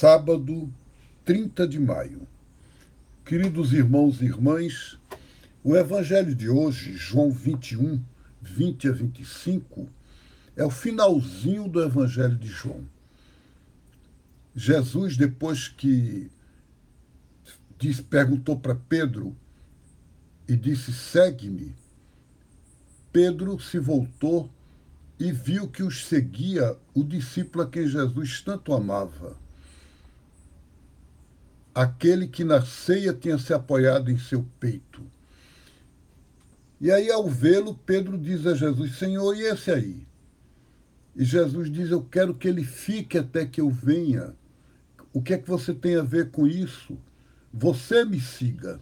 sábado 30 de maio. Queridos irmãos e irmãs, o evangelho de hoje, João 21, 20 a 25, é o finalzinho do evangelho de João. Jesus, depois que perguntou para Pedro e disse: segue-me, Pedro se voltou e viu que os seguia o discípulo a quem Jesus tanto amava. Aquele que na ceia tinha se apoiado em seu peito. E aí, ao vê-lo, Pedro diz a Jesus: Senhor, e esse aí? E Jesus diz: Eu quero que ele fique até que eu venha. O que é que você tem a ver com isso? Você me siga.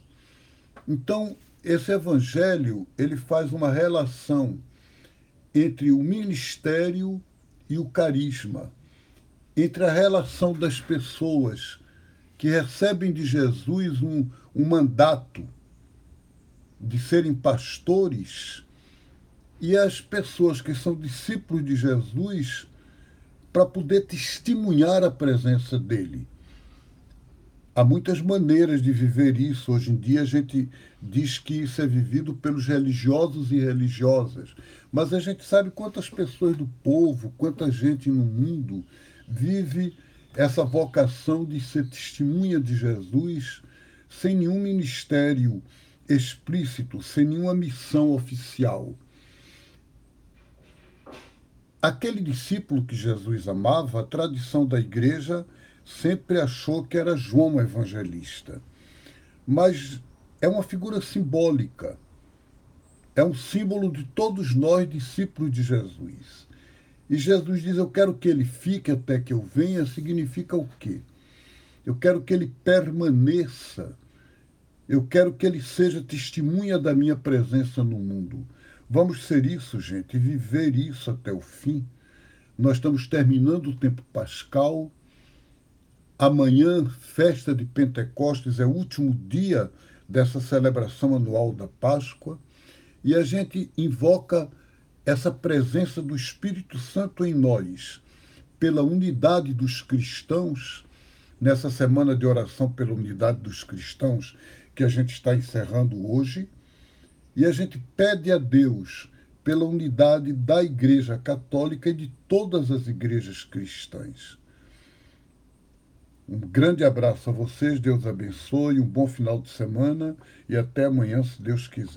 Então, esse evangelho, ele faz uma relação entre o ministério e o carisma, entre a relação das pessoas que recebem de Jesus um, um mandato de serem pastores e as pessoas que são discípulos de Jesus para poder testemunhar a presença dele. Há muitas maneiras de viver isso. Hoje em dia a gente diz que isso é vivido pelos religiosos e religiosas. Mas a gente sabe quantas pessoas do povo, quanta gente no mundo vive essa vocação de ser testemunha de Jesus sem nenhum ministério explícito, sem nenhuma missão oficial. Aquele discípulo que Jesus amava, a tradição da igreja sempre achou que era João o evangelista. Mas é uma figura simbólica. É um símbolo de todos nós, discípulos de Jesus. E Jesus diz: Eu quero que ele fique até que eu venha, significa o quê? Eu quero que ele permaneça. Eu quero que ele seja testemunha da minha presença no mundo. Vamos ser isso, gente, viver isso até o fim. Nós estamos terminando o tempo pascal Amanhã, festa de Pentecostes, é o último dia dessa celebração anual da Páscoa, e a gente invoca essa presença do Espírito Santo em nós, pela unidade dos cristãos, nessa semana de oração pela unidade dos cristãos, que a gente está encerrando hoje, e a gente pede a Deus pela unidade da Igreja Católica e de todas as igrejas cristãs. Um grande abraço a vocês, Deus abençoe, um bom final de semana e até amanhã, se Deus quiser.